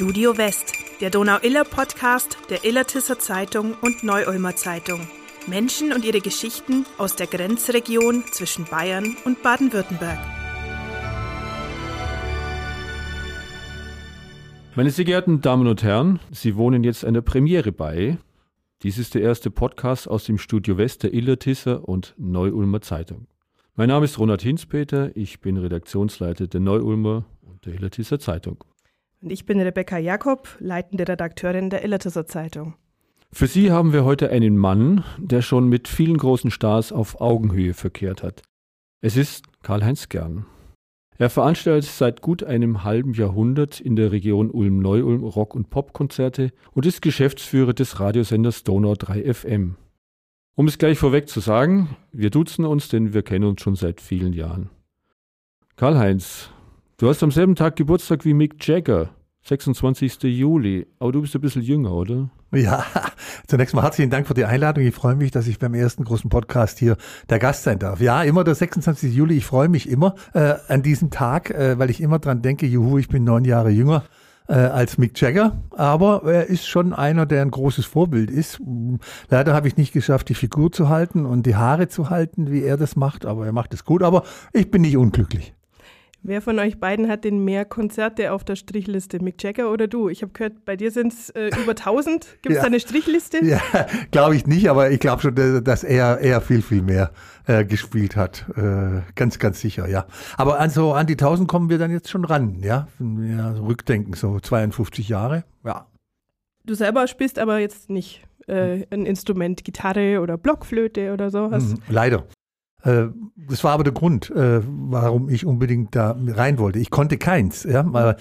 Studio West, der Donau-Iller-Podcast der Illertisser Zeitung und Neu-Ulmer Zeitung. Menschen und ihre Geschichten aus der Grenzregion zwischen Bayern und Baden-Württemberg. Meine sehr geehrten Damen und Herren, Sie wohnen jetzt einer Premiere bei. Dies ist der erste Podcast aus dem Studio West der Illertisser und Neu-Ulmer Zeitung. Mein Name ist Ronald Hinspeter, ich bin Redaktionsleiter der Neu-Ulmer und der Illertisser Zeitung. Und ich bin Rebecca Jakob, leitende Redakteurin der Illertisser Zeitung. Für Sie haben wir heute einen Mann, der schon mit vielen großen Stars auf Augenhöhe verkehrt hat. Es ist Karl-Heinz Gern. Er veranstaltet seit gut einem halben Jahrhundert in der Region Ulm-Neu-Ulm Rock- und Popkonzerte und ist Geschäftsführer des Radiosenders Donau 3 FM. Um es gleich vorweg zu sagen, wir duzen uns, denn wir kennen uns schon seit vielen Jahren. Karl-Heinz, Du hast am selben Tag Geburtstag wie Mick Jagger, 26. Juli. Aber du bist ein bisschen jünger, oder? Ja, zunächst mal herzlichen Dank für die Einladung. Ich freue mich, dass ich beim ersten großen Podcast hier der Gast sein darf. Ja, immer der 26. Juli. Ich freue mich immer äh, an diesem Tag, äh, weil ich immer dran denke, juhu, ich bin neun Jahre jünger äh, als Mick Jagger. Aber er ist schon einer, der ein großes Vorbild ist. Leider habe ich nicht geschafft, die Figur zu halten und die Haare zu halten, wie er das macht. Aber er macht es gut. Aber ich bin nicht unglücklich. Wer von euch beiden hat denn mehr Konzerte auf der Strichliste, Mick Jagger oder du? Ich habe gehört, bei dir sind es äh, über 1000. Gibt es ja. da eine Strichliste? Ja, glaube ich nicht, aber ich glaube schon, dass er, er viel, viel mehr äh, gespielt hat. Äh, ganz, ganz sicher, ja. Aber an so an die 1000 kommen wir dann jetzt schon ran, ja. Wenn wir so rückdenken, so 52 Jahre, ja. Du selber spielst aber jetzt nicht äh, ein Instrument, Gitarre oder Blockflöte oder sowas? Mhm, leider. Äh, das war aber der Grund, äh, warum ich unbedingt da rein wollte. Ich konnte keins. Ja?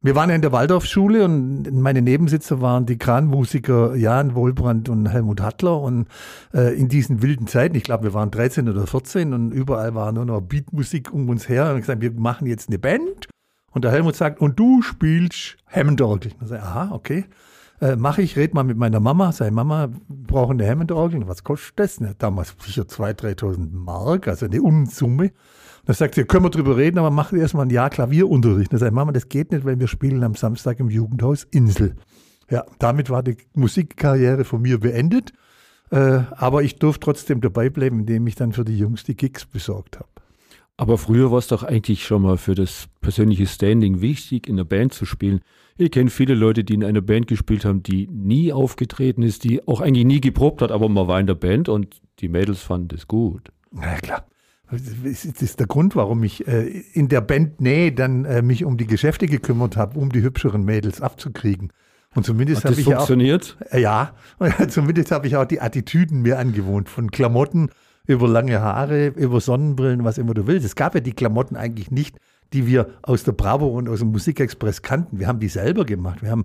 Wir waren ja in der Waldorfschule und meine Nebensitzer waren die Kranmusiker Jan Wohlbrand und Helmut Hattler. Und äh, in diesen wilden Zeiten, ich glaube, wir waren 13 oder 14 und überall war nur noch Beatmusik um uns her. Und ich gesagt, wir machen jetzt eine Band. Und der Helmut sagt, und du spielst Hammond-Orgel. Ich sage, aha, okay äh, mache ich, red mal mit meiner Mama, sei Mama, brauchen eine Hammond-Orgel. Was kostet das? Ne, damals sicher 2.000, 3.000 Mark, also eine Unsumme. Da sagt sie, können wir drüber reden, aber mach erstmal ein Jahr Klavierunterricht. Da sagt Mama, das geht nicht, weil wir spielen am Samstag im Jugendhaus Insel. Ja, damit war die Musikkarriere von mir beendet. Äh, aber ich durfte trotzdem dabei bleiben, indem ich dann für die Jungs die Gigs besorgt habe. Aber früher war es doch eigentlich schon mal für das persönliche Standing wichtig, in der Band zu spielen. Ich kenne viele Leute, die in einer Band gespielt haben, die nie aufgetreten ist, die auch eigentlich nie geprobt hat, aber man war in der Band und die Mädels fanden das gut. Na klar. Das ist der Grund, warum ich äh, in der Band Nähe dann äh, mich um die Geschäfte gekümmert habe, um die hübscheren Mädels abzukriegen. Und zumindest habe ich funktioniert? auch. Äh, ja, zumindest habe ich auch die Attitüden mir angewohnt. Von Klamotten über lange Haare, über Sonnenbrillen, was immer du willst. Es gab ja die Klamotten eigentlich nicht, die wir aus der Bravo und aus dem Musikexpress kannten. Wir haben die selber gemacht. Wir haben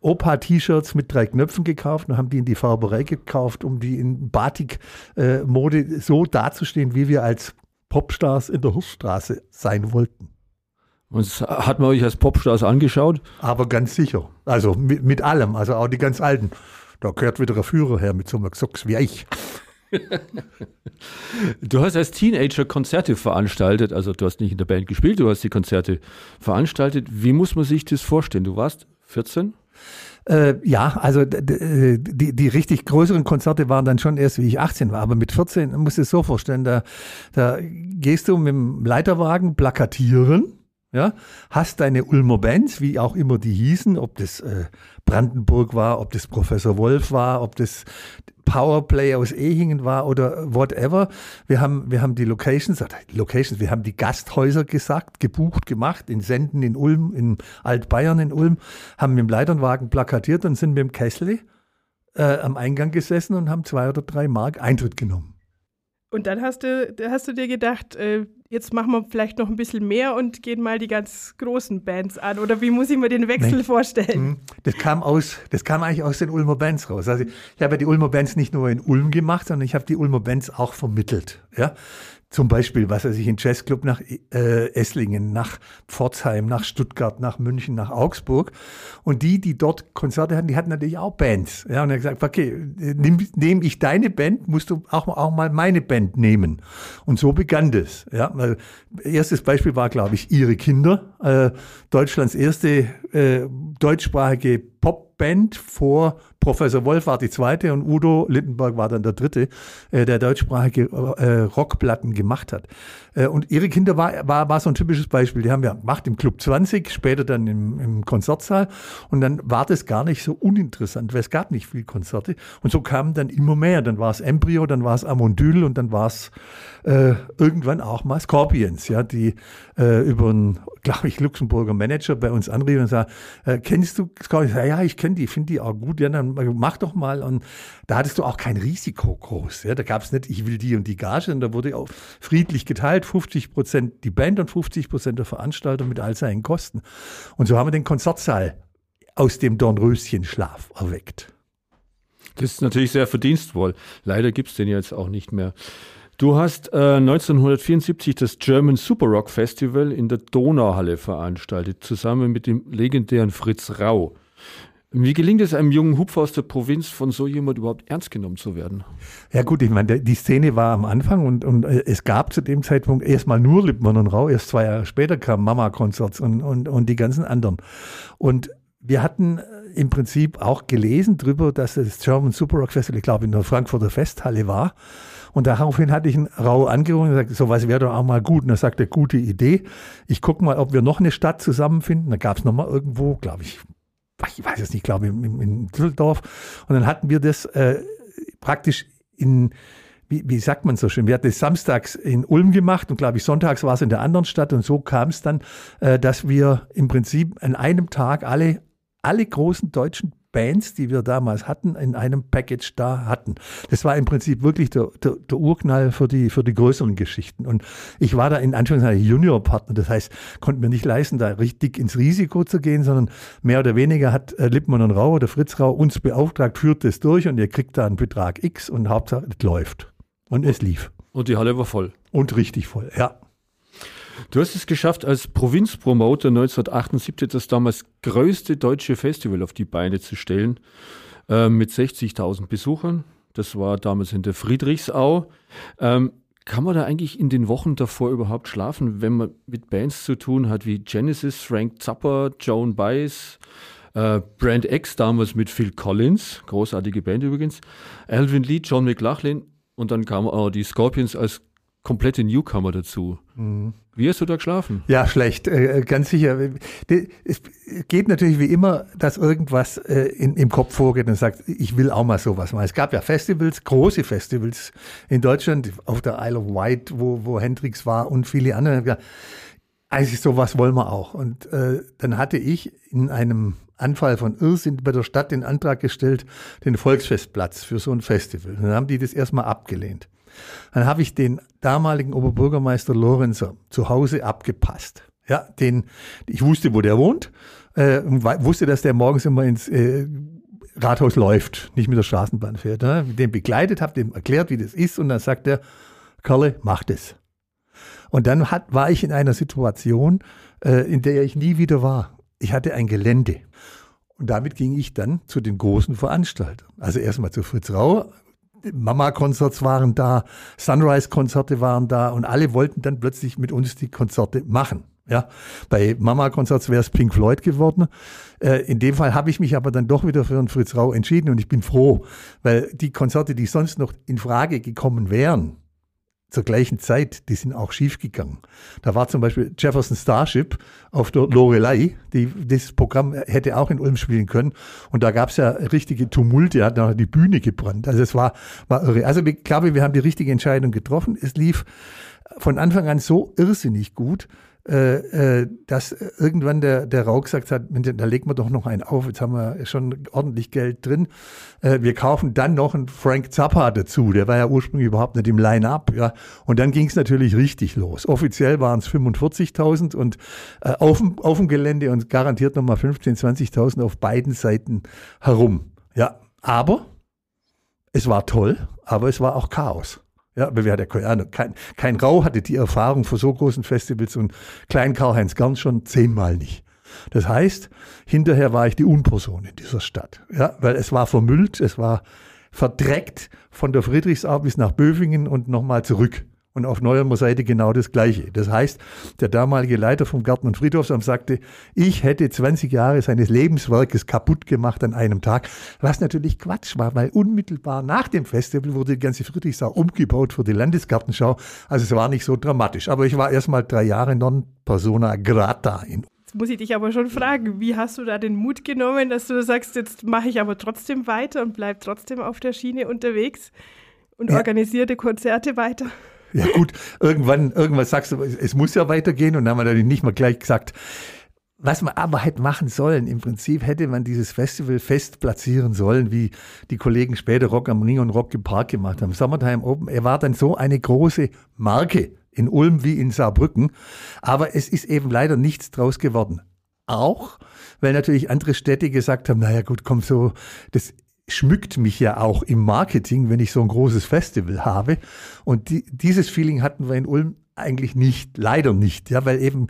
Opa-T-Shirts mit drei Knöpfen gekauft und haben die in die Farberei gekauft, um die in Batik-Mode so dazustehen, wie wir als Popstars in der Hurststraße sein wollten. Und hat man euch als Popstars angeschaut? Aber ganz sicher. Also mit, mit allem, also auch die ganz alten. Da gehört wieder ein Führer her mit so einem Socks wie ich. du hast als Teenager Konzerte veranstaltet, also du hast nicht in der Band gespielt, du hast die Konzerte veranstaltet. Wie muss man sich das vorstellen? Du warst 14? Äh, ja, also die, die richtig größeren Konzerte waren dann schon erst, wie ich 18 war. Aber mit 14 musst du es so vorstellen, da, da gehst du mit dem Leiterwagen plakatieren, ja, hast deine Ulmer Bands, wie auch immer die hießen, ob das äh, Brandenburg war, ob das Professor Wolf war, ob das Powerplay aus Ehingen war oder whatever. Wir haben, wir haben die Locations, Locations, wir haben die Gasthäuser gesagt, gebucht, gemacht, in Senden in Ulm, in Altbayern in Ulm, haben mit dem Leiternwagen plakatiert und sind mit dem Kessel äh, am Eingang gesessen und haben zwei oder drei Mark Eintritt genommen. Und dann hast du, hast du dir gedacht, äh, jetzt machen wir vielleicht noch ein bisschen mehr und gehen mal die ganz großen Bands an. Oder wie muss ich mir den Wechsel nee. vorstellen? Mhm. Das kam aus, das kam eigentlich aus den Ulmer Bands raus. Also ich habe ja die Ulmer Bands nicht nur in Ulm gemacht, sondern ich habe die Ulmer Bands auch vermittelt. Ja? zum Beispiel, was weiß ich, in Jazzclub nach äh, Esslingen, nach Pforzheim, nach Stuttgart, nach München, nach Augsburg. Und die, die dort Konzerte hatten, die hatten natürlich auch Bands. Ja, und er hat gesagt, okay, nehme nehm ich deine Band, musst du auch, auch mal meine Band nehmen. Und so begann das. Ja, weil erstes Beispiel war, glaube ich, ihre Kinder. Äh, Deutschlands erste äh, deutschsprachige Popband vor Professor Wolf war die zweite und Udo Lindenberg war dann der dritte, äh, der deutschsprachige äh, Rockplatten gemacht hat. Äh, und ihre Kinder war, war, war so ein typisches Beispiel. Die haben wir gemacht im Club 20, später dann im, im Konzertsaal. Und dann war das gar nicht so uninteressant, weil es gab nicht viel Konzerte. Und so kamen dann immer mehr. Dann war es Embryo, dann war es Amondyl und dann war es äh, irgendwann auch mal Scorpions, ja, die äh, über einen, glaube ich, Luxemburger Manager bei uns anriefen und sagen, äh, kennst du Scorpions? Ja, ja ich kenne die, finde die auch gut. Ja, dann mach doch mal. Und da hattest du auch kein Risiko groß. Ja, da gab es nicht, ich will die und die Gage, und da wurde auch friedlich geteilt 50 Prozent die Band und 50 Prozent der Veranstalter mit all seinen Kosten. Und so haben wir den Konzertsaal aus dem Dornröschenschlaf erweckt. Das ist natürlich sehr verdienstvoll. Leider gibt es den jetzt auch nicht mehr. Du hast äh, 1974 das German Super Rock Festival in der Donauhalle veranstaltet, zusammen mit dem legendären Fritz Rau. Wie gelingt es einem jungen Hupfer aus der Provinz, von so jemand überhaupt ernst genommen zu werden? Ja gut, ich meine, die Szene war am Anfang und, und äh, es gab zu dem Zeitpunkt erstmal nur Lippmann und Rau. Erst zwei Jahre später kamen Mama-Konzerts und, und, und die ganzen anderen. Und wir hatten äh, im Prinzip auch gelesen darüber, dass das German Super Rock Festival, ich glaube, in der Frankfurter Festhalle war. Und daraufhin hatte ich einen Rau angerufen und gesagt, sowas wäre doch auch mal gut. Und er sagte, gute Idee. Ich gucke mal, ob wir noch eine Stadt zusammenfinden. Da gab es nochmal irgendwo, glaube ich, ich weiß es nicht, glaube ich, in, Düsseldorf. Und dann hatten wir das äh, praktisch in, wie, wie sagt man so schön, wir hatten es samstags in Ulm gemacht und glaube ich sonntags war es in der anderen Stadt und so kam es dann, äh, dass wir im Prinzip an einem Tag alle, alle großen deutschen Bands, die wir damals hatten, in einem Package da hatten. Das war im Prinzip wirklich der, der, der Urknall für die, für die größeren Geschichten. Und ich war da in Anführungszeichen Juniorpartner. Das heißt, konnten wir nicht leisten, da richtig ins Risiko zu gehen, sondern mehr oder weniger hat äh, Lippmann und Rau oder Fritz Rau uns beauftragt, führt das durch und ihr kriegt da einen Betrag X und Hauptsache, es läuft. Und es lief. Und die Halle war voll. Und richtig voll, ja. Du hast es geschafft, als Provinzpromoter 1978 das damals größte deutsche Festival auf die Beine zu stellen, äh, mit 60.000 Besuchern. Das war damals in der Friedrichsau. Ähm, kann man da eigentlich in den Wochen davor überhaupt schlafen, wenn man mit Bands zu tun hat wie Genesis, Frank Zappa, Joan Baez, äh, Brand X damals mit Phil Collins, großartige Band übrigens, Alvin Lee, John McLaughlin und dann kamen auch die Scorpions als komplette Newcomer dazu. Mhm. Wie hast du da geschlafen? Ja, schlecht, äh, ganz sicher. Es geht natürlich wie immer, dass irgendwas äh, in, im Kopf vorgeht und sagt, ich will auch mal sowas machen. Es gab ja Festivals, große Festivals in Deutschland, auf der Isle of Wight, wo, wo Hendrix war und viele andere. Ja, eigentlich sowas wollen wir auch. Und äh, dann hatte ich in einem Anfall von Irrsinn bei der Stadt den Antrag gestellt, den Volksfestplatz für so ein Festival. dann haben die das erstmal abgelehnt. Dann habe ich den damaligen Oberbürgermeister Lorenzer zu Hause abgepasst. Ja, den, ich wusste, wo der wohnt, äh, wusste, dass der morgens immer ins äh, Rathaus läuft, nicht mit der Straßenbahn fährt. Ne? Den begleitet, habe dem erklärt, wie das ist und dann sagt er, Karle, mach das. Und dann hat, war ich in einer Situation, äh, in der ich nie wieder war. Ich hatte ein Gelände. Und damit ging ich dann zu den großen Veranstaltern. Also erstmal zu Fritz Rau, Mama-Konzerts waren da, Sunrise-Konzerte waren da und alle wollten dann plötzlich mit uns die Konzerte machen. Ja, bei Mama-Konzerts wäre es Pink Floyd geworden. Äh, in dem Fall habe ich mich aber dann doch wieder für einen Fritz Rau entschieden und ich bin froh, weil die Konzerte, die sonst noch in Frage gekommen wären, zur gleichen Zeit, die sind auch schiefgegangen. Da war zum Beispiel Jefferson Starship auf der Lorelei, die, das Programm hätte auch in Ulm spielen können. Und da gab es ja richtige Tumulte, hat noch die Bühne gebrannt. Also es war, war irre. Also ich glaube, wir haben die richtige Entscheidung getroffen. Es lief von Anfang an so irrsinnig gut, äh, äh, dass irgendwann der, der Rau gesagt hat, da legen wir doch noch einen auf, jetzt haben wir schon ordentlich Geld drin. Äh, wir kaufen dann noch einen Frank Zappa dazu, der war ja ursprünglich überhaupt nicht im Line-Up. Ja. Und dann ging es natürlich richtig los. Offiziell waren es 45.000 und äh, auf, dem, auf dem Gelände und garantiert nochmal 15.000, 20.000 auf beiden Seiten herum. Ja, aber es war toll, aber es war auch Chaos. Ja, aber wir hatten keine Ahnung. Kein, kein Rau hatte die Erfahrung für so großen Festivals und Klein Karl-Heinz Gern schon zehnmal nicht. Das heißt, hinterher war ich die Unperson in dieser Stadt. Ja, weil es war vermüllt, es war verdreckt von der Friedrichsau bis nach Böfingen und nochmal zurück. Und auf Neuermer Seite genau das Gleiche. Das heißt, der damalige Leiter vom Garten- und Friedhofsamt sagte, ich hätte 20 Jahre seines Lebenswerkes kaputt gemacht an einem Tag, was natürlich Quatsch war, weil unmittelbar nach dem Festival wurde die ganze Friedrichsau umgebaut für die Landesgartenschau. Also es war nicht so dramatisch. Aber ich war erst mal drei Jahre non persona grata in Jetzt muss ich dich aber schon fragen, wie hast du da den Mut genommen, dass du sagst, jetzt mache ich aber trotzdem weiter und bleib trotzdem auf der Schiene unterwegs und Ja. organisierte Konzerte weiter? Ja gut, irgendwann, irgendwann sagst du, es, es muss ja weitergehen und dann haben wir natürlich nicht mal gleich gesagt, was man aber hätte machen sollen, im Prinzip hätte man dieses Festival fest platzieren sollen, wie die Kollegen später Rock am Ring und Rock im Park gemacht haben. Summertime Open, er war dann so eine große Marke in Ulm wie in Saarbrücken, aber es ist eben leider nichts draus geworden. Auch, weil natürlich andere Städte gesagt haben, naja gut, komm so, das schmückt mich ja auch im Marketing, wenn ich so ein großes Festival habe. Und die, dieses Feeling hatten wir in Ulm eigentlich nicht, leider nicht, ja, weil eben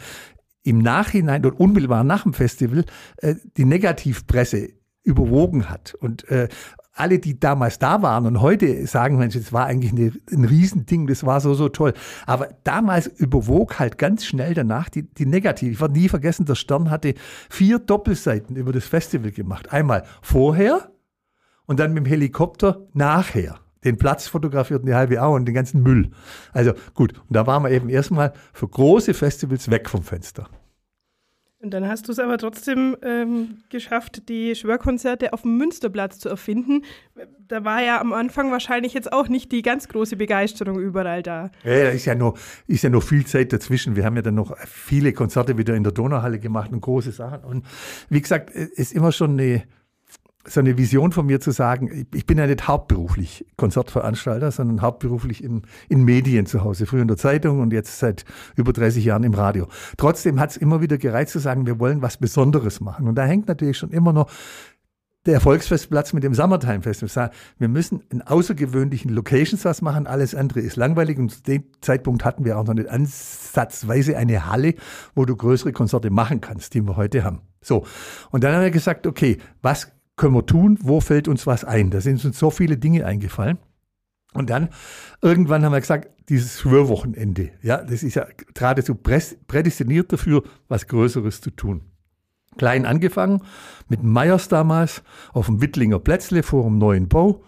im Nachhinein und unmittelbar nach dem Festival äh, die Negativpresse überwogen hat. Und äh, alle, die damals da waren und heute sagen, Mensch, das war eigentlich eine, ein Riesending, das war so, so toll. Aber damals überwog halt ganz schnell danach die, die Negative. Ich werde nie vergessen, der Stern hatte vier Doppelseiten über das Festival gemacht. Einmal vorher und dann mit dem Helikopter nachher. Den Platz fotografiert und die halbe Au und den ganzen Müll. Also gut, und da waren wir eben erstmal für große Festivals weg vom Fenster. Und dann hast du es aber trotzdem ähm, geschafft, die Schwörkonzerte auf dem Münsterplatz zu erfinden. Da war ja am Anfang wahrscheinlich jetzt auch nicht die ganz große Begeisterung überall da. Ja, da ist ja noch, ist ja noch viel Zeit dazwischen. Wir haben ja dann noch viele Konzerte wieder in der Donauhalle gemacht und große Sachen. Und wie gesagt, es ist immer schon eine, so eine Vision von mir zu sagen, ich- bin ja nicht hauptberuflich Konzertveranstalter, sondern hauptberuflich in, in Medien zu Hause. Früher in der Zeitung und jetzt seit über 30 Jahren im Radio. Trotzdem hat es immer wieder gereizt zu sagen, wir wollen was Besonderes machen. Und da hängt natürlich schon immer noch der Erfolgsfestplatz mit dem Summertime Festival. Wir müssen in außergewöhnlichen Locations was machen, alles andere ist langweilig und zu dem Zeitpunkt hatten wir auch noch nicht ansatzweise eine Halle, wo du größere Konzerte machen kannst, die wir heute haben. So, und dann haben wir gesagt, okay, was können wir tun, wo fällt uns was ein? Da sind uns so viele Dinge eingefallen. Und dann irgendwann haben wir gesagt, dieses Schwörwochenende, ja, das ist ja geradezu prädestiniert dafür, was Größeres zu tun klein angefangen, mit Meyers damals auf dem Wittlinger Plätzle vor dem neuen Bau.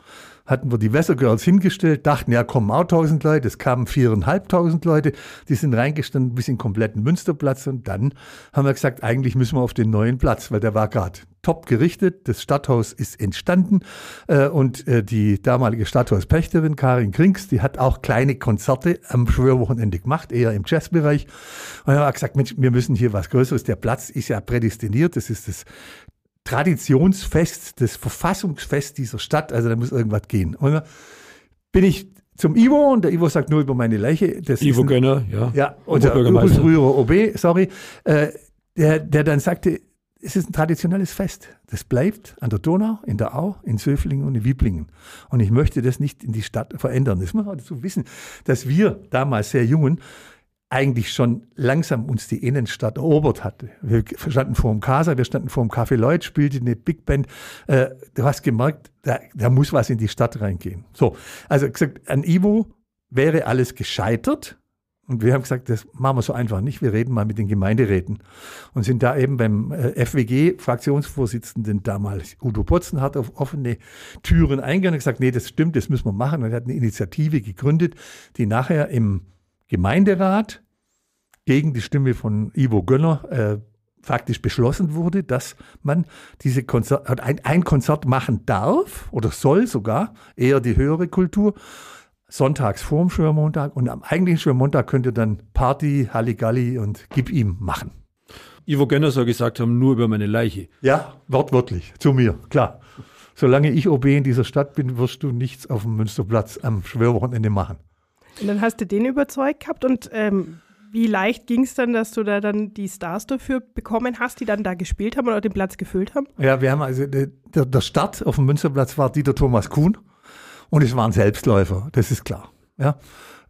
Hatten wir die Wesergirls hingestellt, dachten, ja, kommen auch tausend Leute. Es kamen viereinhalbtausend Leute, die sind reingestanden bis in den kompletten Münsterplatz. Und dann haben wir gesagt, eigentlich müssen wir auf den neuen Platz, weil der war gerade top gerichtet. Das Stadthaus ist entstanden äh, und äh, die damalige Stadthauspächterin Karin Krinks, die hat auch kleine Konzerte am Schwörwochenende gemacht, eher im Jazzbereich. Und dann haben wir gesagt, Mensch, wir müssen hier was Größeres. Der Platz ist ja prädestiniert. Das ist das Traditionsfest, das Verfassungsfest dieser Stadt. Also da muss irgendwas gehen. Und dann bin ich zum Ivo und der Ivo sagt nur über meine Leiche. Das Ivo ein, Gönner, ja. ja, unser Oberbürgermeister. früherer OB, sorry, äh, der, der dann sagte, es ist ein traditionelles Fest. Das bleibt an der Donau, in der Au, in Söflingen und in Wieblingen. Und ich möchte das nicht in die Stadt verändern. Das muss man dazu wissen, dass wir damals sehr Jungen eigentlich schon langsam uns die Innenstadt erobert hatte. Wir standen vor dem Casa, wir standen vor dem Café Lloyd, spielte eine Big Band. Äh, du hast gemerkt, da, da muss was in die Stadt reingehen. So, also gesagt, an Ivo wäre alles gescheitert. Und wir haben gesagt, das machen wir so einfach nicht. Wir reden mal mit den Gemeinderäten. Und sind da eben beim äh, FWG-Fraktionsvorsitzenden damals, Udo Potzen, hat auf offene Türen eingegangen und gesagt, nee, das stimmt, das müssen wir machen. Und er hat eine Initiative gegründet, die nachher im Gemeinderat gegen die Stimme von Ivo Gönner äh, faktisch beschlossen wurde, dass man diese Konzert, ein, ein Konzert machen darf oder soll sogar, eher die höhere Kultur, sonntags vorm Schwörmontag und am eigentlichen Schwörmontag könnt ihr dann Party, Halligalli und gib ihm machen. Ivo Gönner soll gesagt haben, nur über meine Leiche. Ja, wortwörtlich, zu mir, klar. Solange ich OB in dieser Stadt bin, wirst du nichts auf dem Münsterplatz am Schwörwochenende machen. Und dann hast du den überzeugt gehabt und ähm, wie leicht ging es dann, dass du da dann die Stars dafür bekommen hast, die dann da gespielt haben oder den Platz gefüllt haben? Ja, wir haben also, der, der Start auf dem Münsterplatz war Dieter Thomas Kuhn und es waren Selbstläufer, das ist klar. Ja.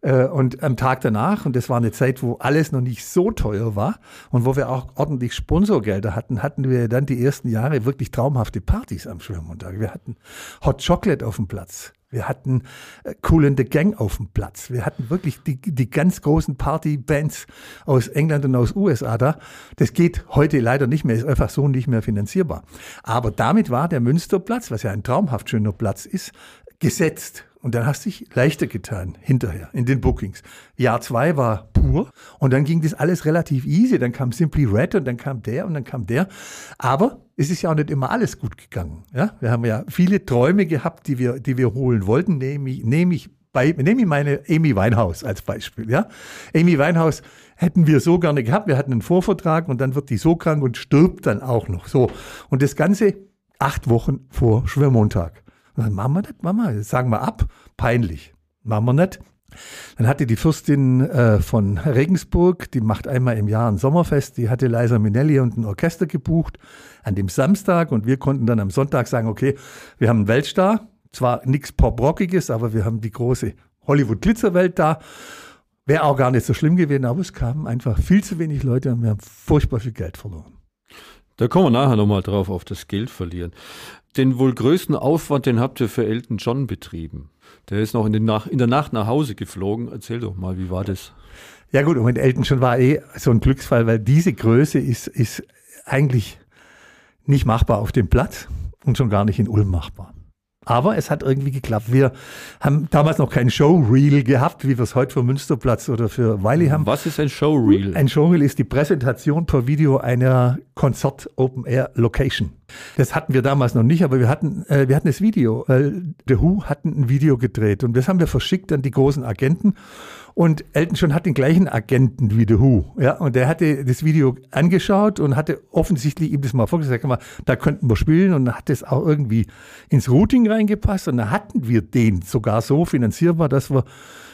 Äh, und am Tag danach, und das war eine Zeit, wo alles noch nicht so teuer war und wo wir auch ordentlich Sponsorgelder hatten, hatten wir dann die ersten Jahre wirklich traumhafte Partys am Schwimmmontag. Wir hatten Hot Chocolate auf dem Platz. Wir hatten äh, Cool in the Gang auf dem Platz. Wir hatten wirklich die, die ganz großen Partybands aus England und aus USA da. Das geht heute leider nicht mehr, ist einfach so nicht mehr finanzierbar. Aber damit war der Münsterplatz, was ja ein traumhaft schöner Platz ist, gesetzt. Und dann hast du dich leichter getan hinterher in den Bookings. Jahr zwei war pur und dann ging das alles relativ easy. Dann kam Simply Red und dann kam der und dann kam der. Aber es ist ja auch nicht immer alles gut gegangen. Ja, wir haben ja viele Träume gehabt, die wir, die wir holen wollten. Nehme ich, nehme ich bei, nehme ich meine Amy Winehouse als Beispiel. Ja, Amy Winehouse hätten wir so gerne gehabt. Wir hatten einen Vorvertrag und dann wird die so krank und stirbt dann auch noch. So und das Ganze acht Wochen vor Schwermontag. Machen wir das, machen wir, sagen wir ab, peinlich. Machen wir nicht. Dann hatte die Fürstin äh, von Regensburg, die macht einmal im Jahr ein Sommerfest, die hatte Liza Minnelli und ein Orchester gebucht an dem Samstag und wir konnten dann am Sonntag sagen, okay, wir haben einen Weltstar, zwar nichts Pop-Rockiges, aber wir haben die große Hollywood-Glitzerwelt da. Wäre auch gar nicht so schlimm gewesen, aber es kamen einfach viel zu wenig Leute und wir haben furchtbar viel Geld verloren. Da kommen wir nachher nochmal drauf, auf das Geld verlieren. Den wohl größten Aufwand, den habt ihr für Elton John betrieben. Der ist noch in, Nach in der Nacht nach Hause geflogen. Erzähl doch mal, wie war das? Ja gut, und Elton John war eh so ein Glücksfall, weil diese Größe ist, ist eigentlich nicht machbar auf dem Platz und schon gar nicht in Ulm machbar. Aber es hat irgendwie geklappt. Wir haben damals noch kein Showreel gehabt, wie wir es heute für Münsterplatz oder für Wiley haben. Was ist ein Showreel? Ein Showreel ist die Präsentation per Video einer Konzert Open Air Location. Das hatten wir damals noch nicht, aber wir hatten, äh, wir hatten das Video. Äh, The Who hatten ein Video gedreht und das haben wir verschickt an die großen Agenten. Und Elton John hat den gleichen Agenten wie The Who. Ja, und der hatte das Video angeschaut und hatte offensichtlich ihm das mal vorgesagt, mal, da könnten wir spielen. Und dann hat das auch irgendwie ins Routing reingepasst. Und dann hatten wir den sogar so finanzierbar, dass wir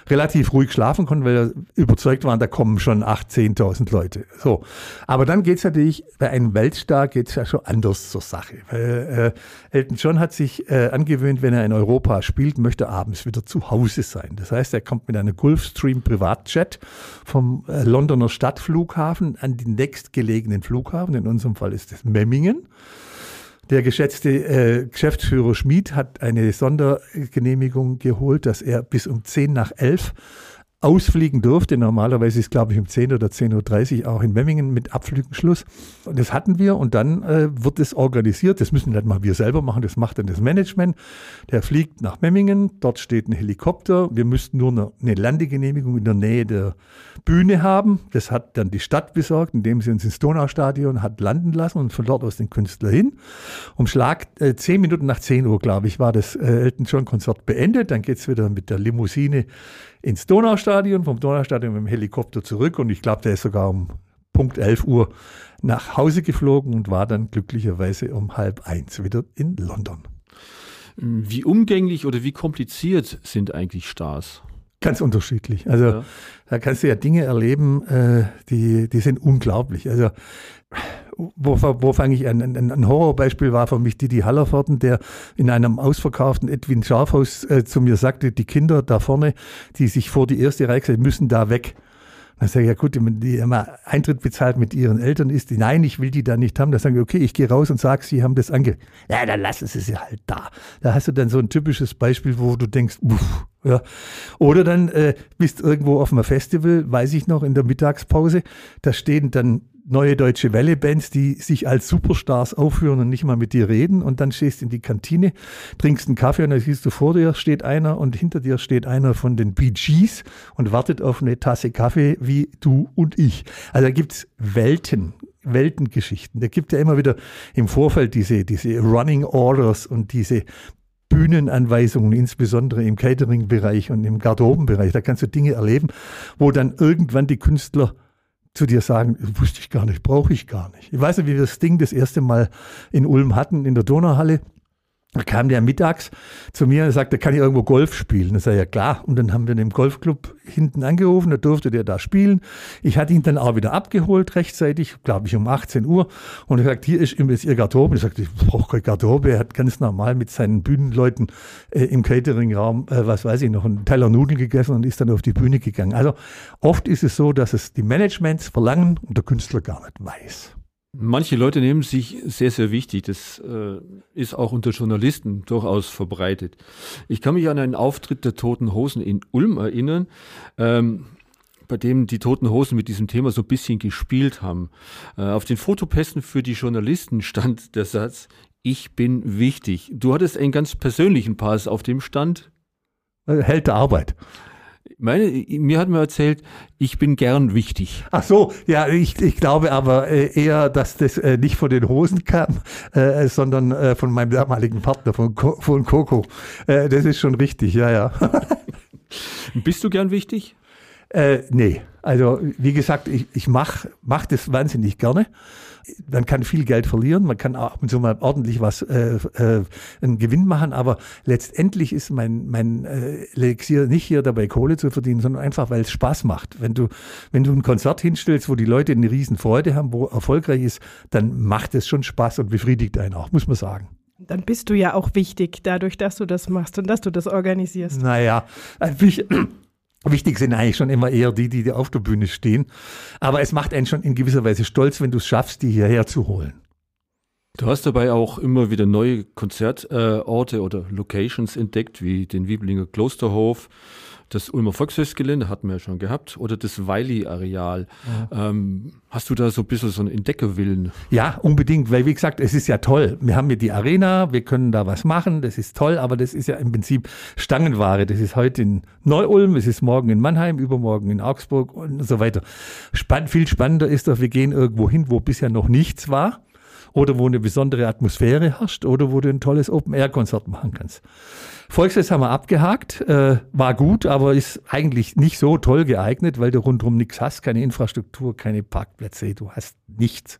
relativ ruhig schlafen konnten, weil wir überzeugt waren, da kommen schon 8.000, 10.000 Leute. So. Aber dann geht's natürlich, bei einem Weltstar geht's ja schon anders zur Sache. Weil, äh, Elton John hat sich äh, angewöhnt, wenn er in Europa spielt, möchte abends wieder zu Hause sein. Das heißt, er kommt mit einem Gulfstream Privatjet vom äh, Londoner Stadtflughafen an den nächstgelegenen Flughafen. In unserem Fall ist es Memmingen. Der geschätzte äh, Geschäftsführer Schmid hat eine Sondergenehmigung geholt, dass er bis um 10 nach 11 ausfliegen durfte. Normalerweise ist, glaube ich, um 10 oder 10.30 Uhr auch in Memmingen mit Abflügenschluss. Und das hatten wir und dann äh, wird es organisiert. Das müssen nicht mal wir selber machen, das macht dann das Management. Der fliegt nach Memmingen, dort steht ein Helikopter. Wir müssten nur eine, eine Landegenehmigung in der Nähe der Bühne haben. Das hat dann die Stadt besorgt, indem sie uns ins Donaustadion hat landen lassen und von dort aus den Künstler hin. Um Schlag äh, zehn Minuten nach 10 Uhr, glaube ich, war das äh, Elton John Konzert beendet. Dann geht's wieder mit der Limousine ins Donaustadion, vom Donaustadion mit dem Helikopter zurück und ich glaube, der ist sogar um Punkt 11 Uhr nach Hause geflogen und war dann glücklicherweise um halb eins wieder in London. Wie umgänglich oder wie kompliziert sind eigentlich Stars? Ganz unterschiedlich. Also ja. da kannst du ja Dinge erleben, äh, die, die sind unglaublich. Also wo, wo fange ich an? Ein, ein, Horrorbeispiel war für mich Didi Hallervorden, der in einem ausverkauften Edwin Scharfhaus äh, zu mir sagte, die Kinder da vorne, die sich vor die erste Reihe gesagt müssen da weg. Dann sage ich, ja gut, die haben Eintritt bezahlt mit ihren Eltern, ist die, nein, ich will die da nicht haben. Dann sage ich, okay, ich gehe raus und sage, sie haben das ange... Ja, dann lassen sie sie halt da. Da hast du dann so ein typisches Beispiel, wo du denkst, uff, ja. Oder dann äh, bist irgendwo auf einem Festival, weiß ich noch, in der Mittagspause, da stehen dann neue deutsche Welle-Bands, die sich als Superstars aufführen und nicht mal mit dir reden. Und dann stehst du in die Kantine, trinkst einen Kaffee und dann siehst du, vor dir steht einer und hinter dir steht einer von den Bee und wartet auf eine Tasse Kaffee wie du und ich. Also da gibt's Welten, Weltengeschichten. Da gibt ja immer wieder im Vorfeld diese, diese Running Orders und diese Bühnenanweisungen, insbesondere im Catering-Bereich und im Garderobenbereich. Da kannst du Dinge erleben, wo dann irgendwann die Künstler zu dir sagen, wusste ich gar nicht, brauche ich gar nicht. Ich weiß nicht, wie wir das Ding das erste Mal in Ulm hatten, in der Donauhalle. Da kam der mittags zu mir und sagte, kann ich irgendwo Golf spielen? Das sage ja klar. Und dann haben wir in dem Golfclub hinten angerufen, da durfte der da spielen. Ich hatte ihn dann auch wieder abgeholt rechtzeitig, glaube ich um 18 Uhr. Und er sagt, hier ist jetzt Ihr Garderobe. Ich sagte, ich brauche keine Garderobe. Er hat ganz normal mit seinen Bühnenleuten äh, im Cateringraum, äh, was weiß ich, noch einen Teller Nudeln gegessen und ist dann auf die Bühne gegangen. Also oft ist es so, dass es die Managements verlangen und der Künstler gar nicht weiß. Manche Leute nehmen sich sehr, sehr wichtig. Das äh, ist auch unter Journalisten durchaus verbreitet. Ich kann mich an einen Auftritt der Toten Hosen in Ulm erinnern, ähm, bei dem die Toten Hosen mit diesem Thema so ein bisschen gespielt haben. Äh, auf den Fotopässen für die Journalisten stand der Satz, ich bin wichtig. Du hattest einen ganz persönlichen Pass auf dem Stand. Held der Arbeit. Meine, mir hat man erzählt, ich bin gern wichtig. Ach so, ja, ich, ich glaube aber äh, eher, dass das äh, nicht von den Hosen kam, äh, sondern äh, von meinem damaligen Partner, von, Co von Coco. Äh, das ist schon richtig, ja, ja. Bist du gern wichtig? Äh, nee, also wie gesagt, ich, ich mache mach das wahnsinnig gerne man kann viel Geld verlieren, man kann auch und zu mal ordentlich was, äh, äh, einen Gewinn machen, aber letztendlich ist mein, mein äh, Elixier nicht hier dabei Kohle zu verdienen, sondern einfach, weil es Spaß macht. Wenn du, wenn du ein Konzert hinstellst, wo die Leute eine riesen Freude haben, wo erfolgreich ist, dann macht es schon Spaß und befriedigt einen auch, muss man sagen. Dann bist du ja auch wichtig, dadurch, dass du das machst und dass du das organisierst. Naja, Wichtig sind eigentlich schon immer eher die, die auf der Bühne stehen. Aber es macht einen schon in gewisser Weise stolz, wenn du es schaffst, die hierher zu holen. Du hast dabei auch immer wieder neue Konzertorte äh, oder Locations entdeckt, wie den Wiblinger Klosterhof, das Ulmer Volksfestgelände hatten wir ja schon gehabt oder das Weili-Areal. Ja. Ähm, hast du da so ein bisschen so einen Entdeckerwillen? Ja, unbedingt, weil wie gesagt, es ist ja toll. Wir haben hier die Arena, wir können da was machen, das ist toll, aber das ist ja im Prinzip Stangenware. Das ist heute in Neu-Ulm, es ist morgen in Mannheim, übermorgen in Augsburg und so weiter. Spann viel spannender ist doch, wir gehen irgendwo hin, wo bisher noch nichts war oder wo eine besondere Atmosphäre herrscht oder wo du ein tolles Open-Air-Konzert machen kannst. Volksfest haben wir abgehakt, äh, war gut, aber ist eigentlich nicht so toll geeignet, weil du rundherum nichts hast, keine Infrastruktur, keine Parkplätze, du hast nichts.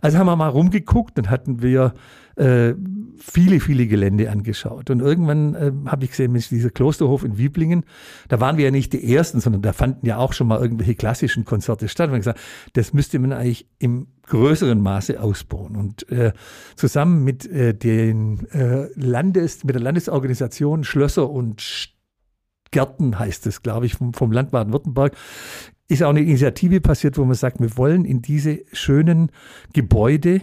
Also haben wir mal rumgeguckt, dann hatten wir äh, viele, viele Gelände angeschaut. Und irgendwann äh, habe ich gesehen, Mensch, dieser Klosterhof in Wieblingen, da waren wir ja nicht die Ersten, sondern da fanden ja auch schon mal irgendwelche klassischen Konzerte statt. Und haben gesagt, das müsste man eigentlich im größeren Maße ausbauen. Und äh, zusammen mit äh, den äh, Landes, mit der Landesorganisation Schlösser und Gärten heißt es, glaube ich, vom, vom Land Baden-Württemberg, ist auch eine Initiative passiert, wo man sagt, wir wollen in diese schönen Gebäude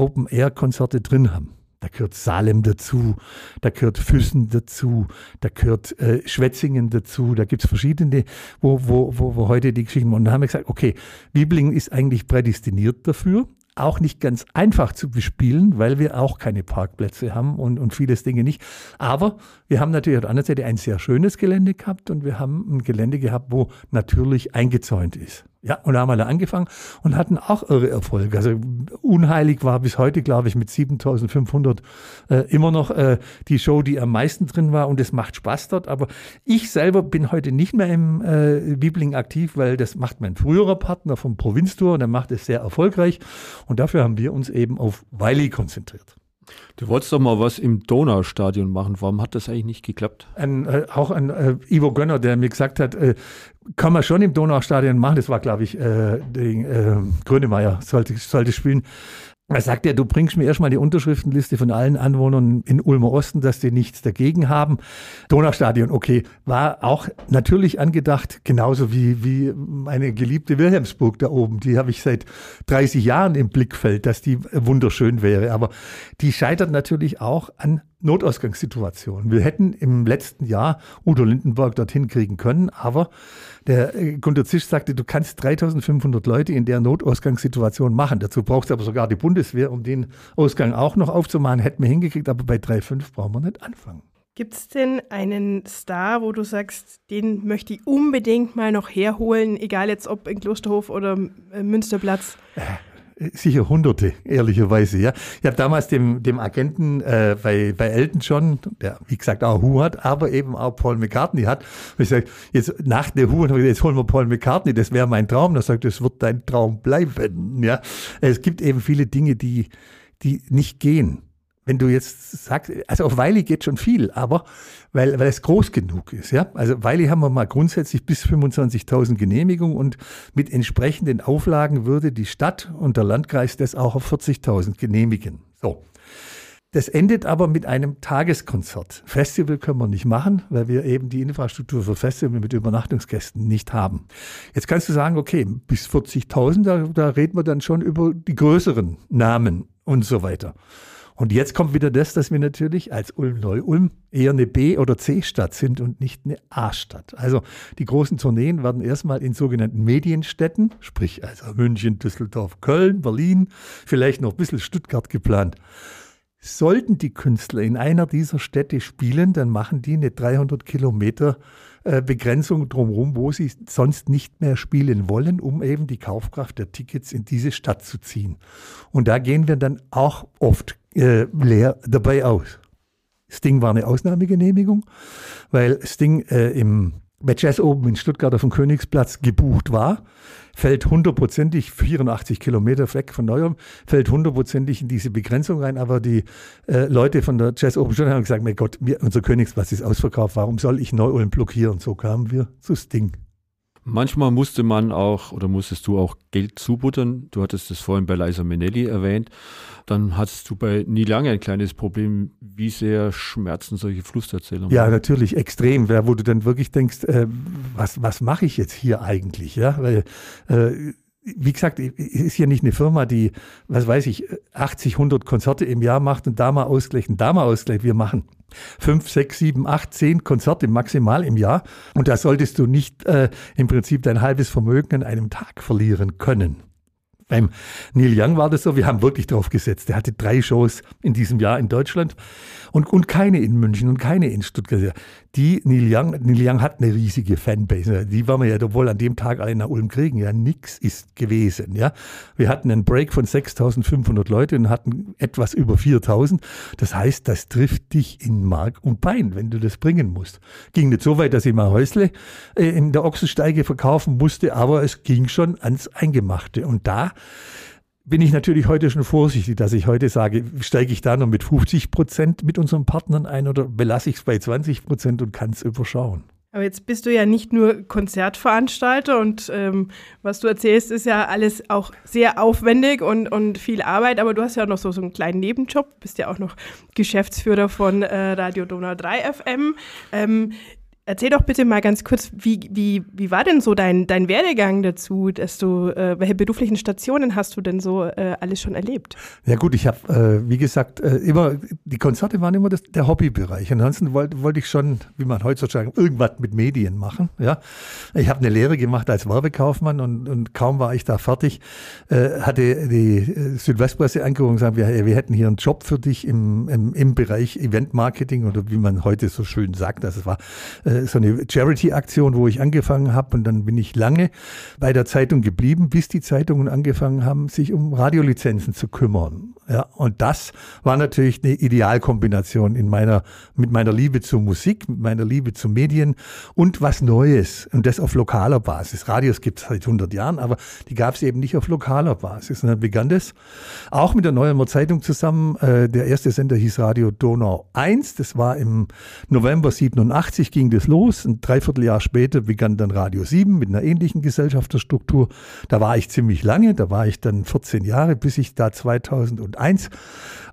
Open-Air-Konzerte drin haben. Da gehört Salem dazu, da gehört Füssen dazu, da gehört äh, Schwetzingen dazu, da gibt es verschiedene, wo, wo, wo, wo heute die Geschichten. Und da haben wir gesagt, okay, Wiblingen ist eigentlich prädestiniert dafür auch nicht ganz einfach zu bespielen, weil wir auch keine Parkplätze haben und, und vieles Dinge nicht. Aber wir haben natürlich auf der anderen Seite ein sehr schönes Gelände gehabt und wir haben ein Gelände gehabt, wo natürlich eingezäunt ist. Ja, und da haben wir da angefangen und hatten auch irre Erfolge. Also unheilig war bis heute, glaube ich, mit 7500 äh, immer noch äh, die Show, die am meisten drin war und es macht Spaß dort. Aber ich selber bin heute nicht mehr im äh, Wiebling aktiv, weil das macht mein früherer Partner vom Provinztour und der macht es sehr erfolgreich. Und dafür haben wir uns eben auf Wiley konzentriert. Du wolltest doch mal was im Donaustadion machen. Warum hat das eigentlich nicht geklappt? Ein, äh, auch ein äh, Ivo Gönner, der mir gesagt hat, äh, kann man schon im Donaustadion machen. Das war, glaube ich, äh, den, äh, Grönemeyer sollte, sollte spielen. Er sagt ja, du bringst mir erstmal die Unterschriftenliste von allen Anwohnern in Ulmer Osten, dass die nichts dagegen haben. Donaustadion, okay, war auch natürlich angedacht, genauso wie, wie meine geliebte Wilhelmsburg da oben. Die habe ich seit 30 Jahren im Blickfeld, dass die wunderschön wäre. Aber die scheitert natürlich auch an Notausgangssituationen. Wir hätten im letzten Jahr Udo Lindenberg dorthin kriegen können, aber der äh, Gunter Zisch sagte, du kannst 3500 Leute in der Notausgangssituation machen. Dazu brauchst du aber sogar die Bundeswehr, um den Ausgang auch noch aufzumachen. Hätten wir hingekriegt, aber bei 3,5 brauchen wir nicht anfangen. Gibt es denn einen Star, wo du sagst, den möchte ich unbedingt mal noch herholen, egal jetzt ob in Klosterhof oder äh, Münsterplatz? Sicher Hunderte, ehrlicherweise. Ja, ich habe damals dem, dem Agenten äh, bei, bei Elton John, der wie gesagt auch Who hat, aber eben auch Paul McCartney hat, und ich sage, jetzt nach der Who, jetzt holen wir Paul McCartney, das wäre mein Traum. Da sagt, das wird dein Traum bleiben. Ja, es gibt eben viele Dinge, die die nicht gehen. Wenn du jetzt sagst, also auf Weili geht schon viel, aber weil, weil es groß genug ist. Ja? Also Weili haben wir mal grundsätzlich bis 25.000 Genehmigungen und mit entsprechenden Auflagen würde die Stadt und der Landkreis das auch auf 40.000 genehmigen. So. Das endet aber mit einem Tageskonzert. Festival können wir nicht machen, weil wir eben die Infrastruktur für Festival mit Übernachtungsgästen nicht haben. Jetzt kannst du sagen, okay, bis 40.000, da, da reden wir dann schon über die größeren Namen und so weiter. Und jetzt kommt wieder das, dass wir natürlich als Ulm-Neu-Ulm eher eine B- oder C-Stadt sind und nicht eine A-Stadt. Also die großen Tourneen werden erstmal in sogenannten Medienstädten, sprich also München, Düsseldorf, Köln, Berlin, vielleicht noch ein bisschen Stuttgart geplant. Sollten die Künstler in einer dieser Städte spielen, dann machen die eine 300 Kilometer äh, Begrenzung drumherum, wo sie sonst nicht mehr spielen wollen, um eben die Kaufkraft der Tickets in diese Stadt zu ziehen. Und da gehen wir dann auch oft äh, leer dabei aus. Sting war eine Ausnahmegenehmigung, weil Sting äh, im bei Jazz oben in Stuttgart auf dem Königsplatz gebucht war fällt hundertprozentig 84 Kilometer weg von Neuem, fällt hundertprozentig in diese Begrenzung rein. Aber die äh, Leute von der Jazz Open Stuttgart haben gesagt, mein Gott, wir, unser Königsplatz ist ausverkauft, warum soll ich Neu-Ulm blockieren? So kamen wir zu Sting. Manchmal musste man auch oder musstest du auch Geld zubuttern. Du hattest es vorhin bei Liza Minnelli erwähnt. Dann hattest du bei Nie Lange ein kleines Problem. Wie sehr schmerzen solche Flusserzählungen? Ja, natürlich extrem. Wo du dann wirklich denkst, äh, was, was mache ich jetzt hier eigentlich? Ja, weil äh, wie gesagt, ist hier nicht eine Firma, die, was weiß ich, 80, 100 Konzerte im Jahr macht und da mal ausgleicht und da mal ausgleicht. Wir machen fünf, sechs, sieben, acht, zehn Konzerte maximal im Jahr. Und da solltest du nicht äh, im Prinzip dein halbes Vermögen in einem Tag verlieren können. Beim Neil Young war das so, wir haben wirklich drauf gesetzt. Er hatte drei Shows in diesem Jahr in Deutschland und, und keine in München und keine in Stuttgart. Die Neil Young, Neil Young hat eine riesige Fanbase. Die waren wir ja wohl an dem Tag alle nach Ulm kriegen. Ja, nix ist gewesen. Ja, wir hatten einen Break von 6.500 Leute und hatten etwas über 4.000. Das heißt, das trifft dich in Mark und Bein, wenn du das bringen musst. Ging nicht so weit, dass ich mal Häusle äh, in der Ochsensteige verkaufen musste, aber es ging schon ans Eingemachte. Und da bin ich natürlich heute schon vorsichtig, dass ich heute sage, steige ich da noch mit 50 Prozent mit unseren Partnern ein oder belasse ich es bei 20 Prozent und kann es überschauen. Aber jetzt bist du ja nicht nur Konzertveranstalter und ähm, was du erzählst, ist ja alles auch sehr aufwendig und, und viel Arbeit, aber du hast ja auch noch so, so einen kleinen Nebenjob, bist ja auch noch Geschäftsführer von äh, Radio Donau 3 FM. Ähm, Erzähl doch bitte mal ganz kurz, wie, wie, wie war denn so dein, dein Werdegang dazu, dass du, äh, welche beruflichen Stationen hast du denn so äh, alles schon erlebt? Ja gut, ich habe, äh, wie gesagt, äh, immer, die Konzerte waren immer das, der Hobbybereich. Ansonsten wollte wollt ich schon, wie man heutzutage irgendwas mit Medien machen. Ja, Ich habe eine Lehre gemacht als Werbekaufmann und, und kaum war ich da fertig, äh, hatte die äh, Südwestpresse angerufen und gesagt, wir, wir hätten hier einen Job für dich im, im, im Bereich Eventmarketing oder wie man heute so schön sagt, das war so eine Charity-Aktion, wo ich angefangen habe und dann bin ich lange bei der Zeitung geblieben, bis die Zeitungen angefangen haben, sich um Radiolizenzen zu kümmern. Ja, und das war natürlich eine Idealkombination in meiner, mit meiner Liebe zur Musik, mit meiner Liebe zu Medien und was Neues. Und das auf lokaler Basis. Radios gibt es seit 100 Jahren, aber die gab es eben nicht auf lokaler Basis. Und dann begann das auch mit der Neuer Zeitung zusammen. Äh, der erste Sender hieß Radio Donau 1. Das war im November 87 ging das los. Ein Dreivierteljahr später begann dann Radio 7 mit einer ähnlichen Gesellschafterstruktur. Da war ich ziemlich lange. Da war ich dann 14 Jahre, bis ich da 2001 2001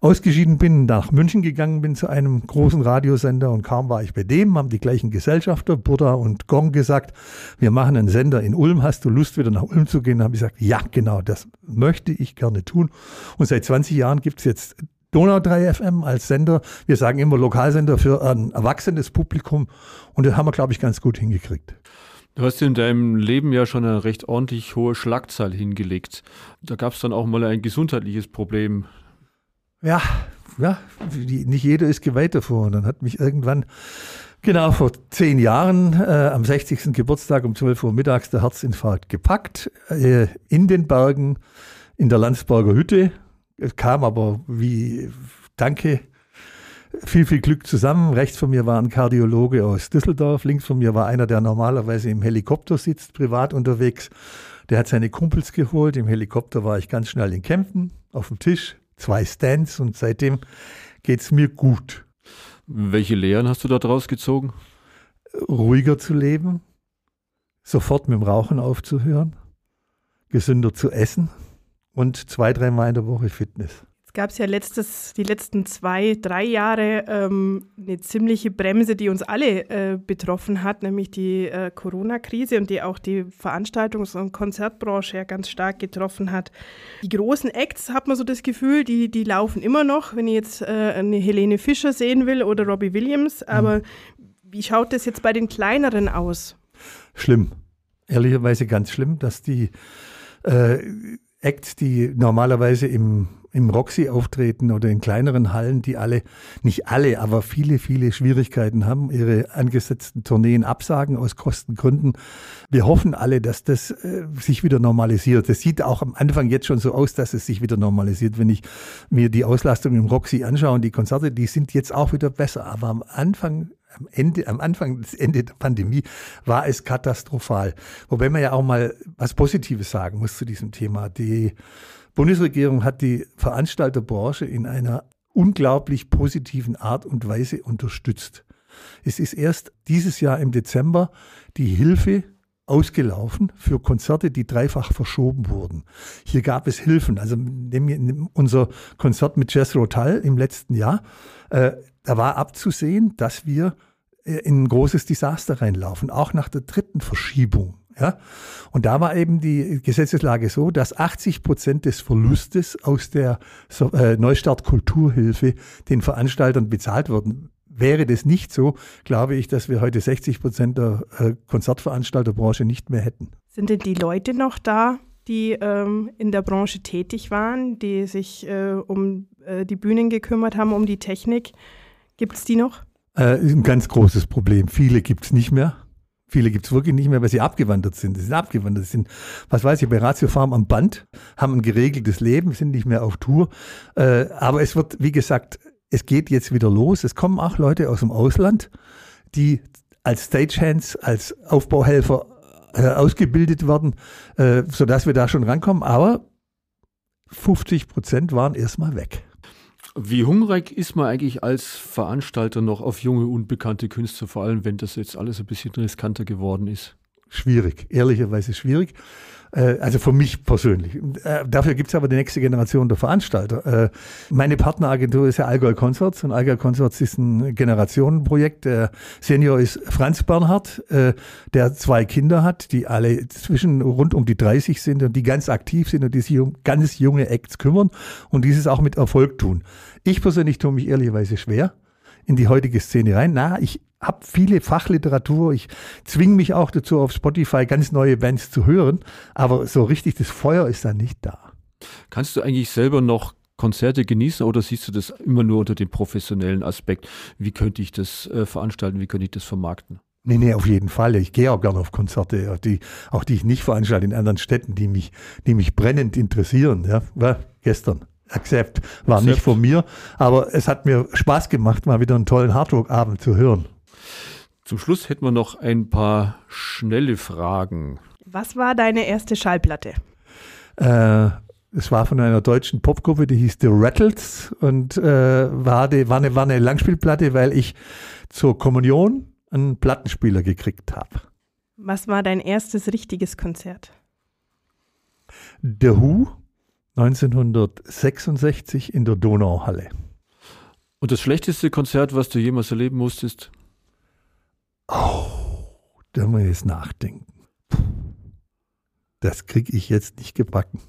ausgeschieden bin, nach München gegangen bin zu einem großen Radiosender und kaum war ich bei dem, haben die gleichen Gesellschafter, Buddha und Gong gesagt, wir machen einen Sender in Ulm, hast du Lust wieder nach Ulm zu gehen? Da habe ich gesagt, ja genau, das möchte ich gerne tun. Und seit 20 Jahren gibt es jetzt Donau 3 FM als Sender. Wir sagen immer Lokalsender für ein erwachsenes Publikum und das haben wir, glaube ich, ganz gut hingekriegt. Du hast in deinem Leben ja schon eine recht ordentlich hohe Schlagzahl hingelegt. Da gab es dann auch mal ein gesundheitliches Problem. Ja, ja, nicht jeder ist geweiht davor. Und dann hat mich irgendwann, genau vor zehn Jahren, äh, am 60. Geburtstag um 12 Uhr mittags der Herzinfarkt gepackt, äh, in den Bergen, in der Landsberger Hütte. Es kam aber wie, danke, viel, viel Glück zusammen. Rechts von mir war ein Kardiologe aus Düsseldorf. Links von mir war einer, der normalerweise im Helikopter sitzt, privat unterwegs. Der hat seine Kumpels geholt. Im Helikopter war ich ganz schnell in Kempten, auf dem Tisch, zwei Stands und seitdem geht es mir gut. Welche Lehren hast du da draus gezogen? Ruhiger zu leben, sofort mit dem Rauchen aufzuhören, gesünder zu essen und zwei, dreimal in der Woche Fitness. Es gab ja letztes, die letzten zwei, drei Jahre ähm, eine ziemliche Bremse, die uns alle äh, betroffen hat, nämlich die äh, Corona-Krise und die auch die Veranstaltungs- und Konzertbranche ja ganz stark getroffen hat. Die großen Acts, hat man so das Gefühl, die, die laufen immer noch, wenn ich jetzt äh, eine Helene Fischer sehen will oder Robbie Williams. Aber mhm. wie schaut das jetzt bei den kleineren aus? Schlimm. Ehrlicherweise ganz schlimm, dass die äh, Acts, die normalerweise im, im Roxy auftreten oder in kleineren Hallen, die alle, nicht alle, aber viele, viele Schwierigkeiten haben, ihre angesetzten Tourneen absagen aus Kostengründen. Wir hoffen alle, dass das äh, sich wieder normalisiert. Das sieht auch am Anfang jetzt schon so aus, dass es sich wieder normalisiert. Wenn ich mir die Auslastung im Roxy anschaue und die Konzerte, die sind jetzt auch wieder besser. Aber am Anfang am Ende, am Anfang des Ende der Pandemie war es katastrophal. Wobei man ja auch mal was Positives sagen muss zu diesem Thema. Die Bundesregierung hat die Veranstalterbranche in einer unglaublich positiven Art und Weise unterstützt. Es ist erst dieses Jahr im Dezember die Hilfe ausgelaufen für Konzerte, die dreifach verschoben wurden. Hier gab es Hilfen. Also unser Konzert mit Jazz Rotal im letzten Jahr, äh, da war abzusehen, dass wir in ein großes Desaster reinlaufen, auch nach der dritten Verschiebung. Ja? Und da war eben die Gesetzeslage so, dass 80 Prozent des Verlustes aus der äh, Neustart Kulturhilfe den Veranstaltern bezahlt wurden. Wäre das nicht so, glaube ich, dass wir heute 60 Prozent der äh, Konzertveranstalterbranche nicht mehr hätten. Sind denn die Leute noch da, die ähm, in der Branche tätig waren, die sich äh, um äh, die Bühnen gekümmert haben, um die Technik? Gibt es die noch? Äh, ist ein ganz großes Problem. Viele gibt es nicht mehr. Viele gibt es wirklich nicht mehr, weil sie abgewandert sind. Sie sind abgewandert. Sie sind, was weiß ich, bei Ratio Farm am Band, haben ein geregeltes Leben, sind nicht mehr auf Tour. Äh, aber es wird, wie gesagt, es geht jetzt wieder los. Es kommen auch Leute aus dem Ausland, die als Stagehands, als Aufbauhelfer äh, ausgebildet werden, äh, sodass wir da schon rankommen. Aber 50 Prozent waren erstmal weg. Wie hungrig ist man eigentlich als Veranstalter noch auf junge, unbekannte Künstler, vor allem wenn das jetzt alles ein bisschen riskanter geworden ist? Schwierig, ehrlicherweise schwierig. Äh, also für mich persönlich. Äh, dafür gibt es aber die nächste Generation der Veranstalter. Äh, meine Partneragentur ist ja Allgäu Concerts und Allgäu Concerts ist ein Generationenprojekt. Der Senior ist Franz Bernhard, der zwei Kinder hat, die alle zwischen rund um die 30 sind und die ganz aktiv sind und die sich um ganz junge Acts kümmern und dieses auch mit Erfolg tun. Ich persönlich tue mich ehrlicherweise schwer in die heutige Szene rein. Na, ich habe viele Fachliteratur. Ich zwinge mich auch dazu, auf Spotify ganz neue Bands zu hören. Aber so richtig das Feuer ist da nicht da. Kannst du eigentlich selber noch Konzerte genießen oder siehst du das immer nur unter dem professionellen Aspekt? Wie könnte ich das äh, veranstalten? Wie könnte ich das vermarkten? Nee, nee, auf jeden Fall. Ich gehe auch gerne auf Konzerte, auch die, auch die ich nicht veranstalte in anderen Städten, die mich, die mich brennend interessieren. Ja, war gestern. Accept war Accept. nicht von mir, aber es hat mir Spaß gemacht, mal wieder einen tollen Hardrock-Abend zu hören. Zum Schluss hätten wir noch ein paar schnelle Fragen. Was war deine erste Schallplatte? Äh, es war von einer deutschen Popgruppe, die hieß The Rattles und äh, war, die, war, eine, war eine Langspielplatte, weil ich zur Kommunion einen Plattenspieler gekriegt habe. Was war dein erstes richtiges Konzert? The Who 1966 in der Donauhalle. Und das schlechteste Konzert, was du jemals erleben musstest? Oh, da muss ich jetzt nachdenken. Das kriege ich jetzt nicht gebacken.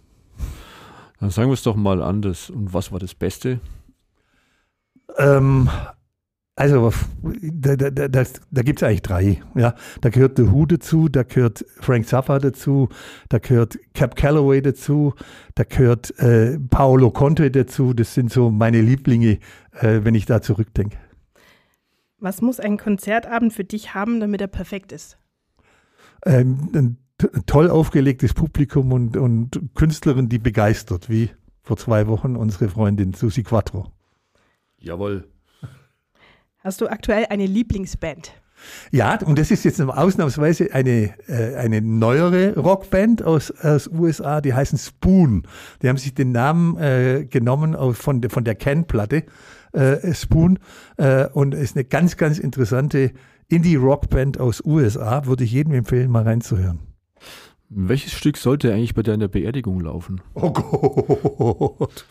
Dann sagen wir es doch mal anders. Und was war das Beste? Ähm, also, da, da, da, da gibt es eigentlich drei. Ja, da gehört The Who dazu, da gehört Frank Zappa dazu, da gehört Cap Calloway dazu, da gehört äh, Paolo Conte dazu. Das sind so meine Lieblinge, äh, wenn ich da zurückdenke. Was muss ein Konzertabend für dich haben, damit er perfekt ist? Ähm, ein toll aufgelegtes Publikum und, und Künstlerin, die begeistert, wie vor zwei Wochen unsere Freundin Susi Quattro. Jawohl. Hast du aktuell eine Lieblingsband? Ja, und das ist jetzt ausnahmsweise eine, äh, eine neuere Rockband aus, aus USA, die heißen Spoon. Die haben sich den Namen äh, genommen aus, von, von der Ken-Platte äh, Spoon äh, und ist eine ganz, ganz interessante Indie-Rock-Band aus USA. Würde ich jedem empfehlen, mal reinzuhören. Welches Stück sollte eigentlich bei deiner Beerdigung laufen? Oh Gott.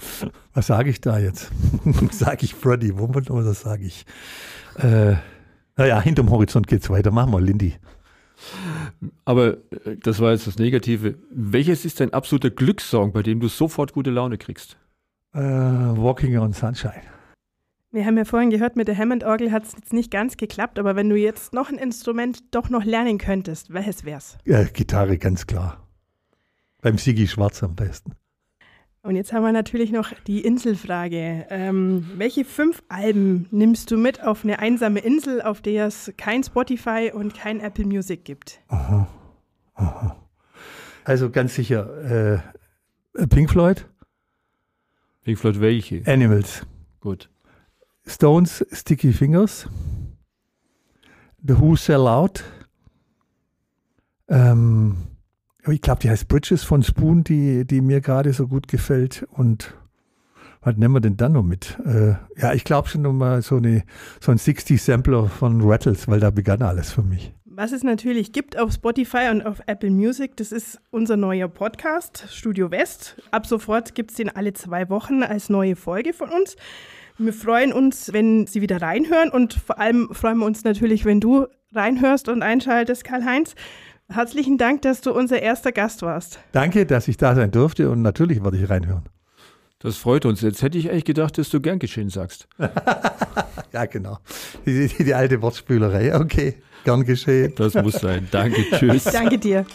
Was sage ich da jetzt? sage ich Freddy Wombat oder sage ich? Äh, naja, hinterm Horizont geht's weiter. Machen wir Lindy. Aber äh, das war jetzt das Negative. Welches ist dein absoluter Glückssong, bei dem du sofort gute Laune kriegst? Äh, Walking on Sunshine. Wir haben ja vorhin gehört, mit der Hammond-Orgel hat es jetzt nicht ganz geklappt, aber wenn du jetzt noch ein Instrument doch noch lernen könntest, welches wär's? Ja, Gitarre, ganz klar. Beim Sigi Schwarz am besten. Und jetzt haben wir natürlich noch die Inselfrage. Ähm, welche fünf Alben nimmst du mit auf eine einsame Insel, auf der es kein Spotify und kein Apple Music gibt? Aha. Aha. Also ganz sicher äh, Pink Floyd, Pink Floyd welche? Animals, Gut. Stones, Sticky Fingers, The Who Sell Out. Ähm, ich glaube, die heißt Bridges von Spoon, die, die mir gerade so gut gefällt. Und was nehmen wir denn dann noch mit? Äh, ja, ich glaube schon nochmal so, so ein 60-Sampler von Rattles, weil da begann alles für mich. Was es natürlich gibt auf Spotify und auf Apple Music, das ist unser neuer Podcast, Studio West. Ab sofort gibt es den alle zwei Wochen als neue Folge von uns. Wir freuen uns, wenn Sie wieder reinhören und vor allem freuen wir uns natürlich, wenn du reinhörst und einschaltest, Karl-Heinz. Herzlichen Dank, dass du unser erster Gast warst. Danke, dass ich da sein durfte und natürlich werde ich reinhören. Das freut uns. Jetzt hätte ich eigentlich gedacht, dass du gern geschehen sagst. Ja, genau. Die, die, die alte Wortspülerei. Okay, gern geschehen. Das muss sein. Danke, tschüss. Danke dir.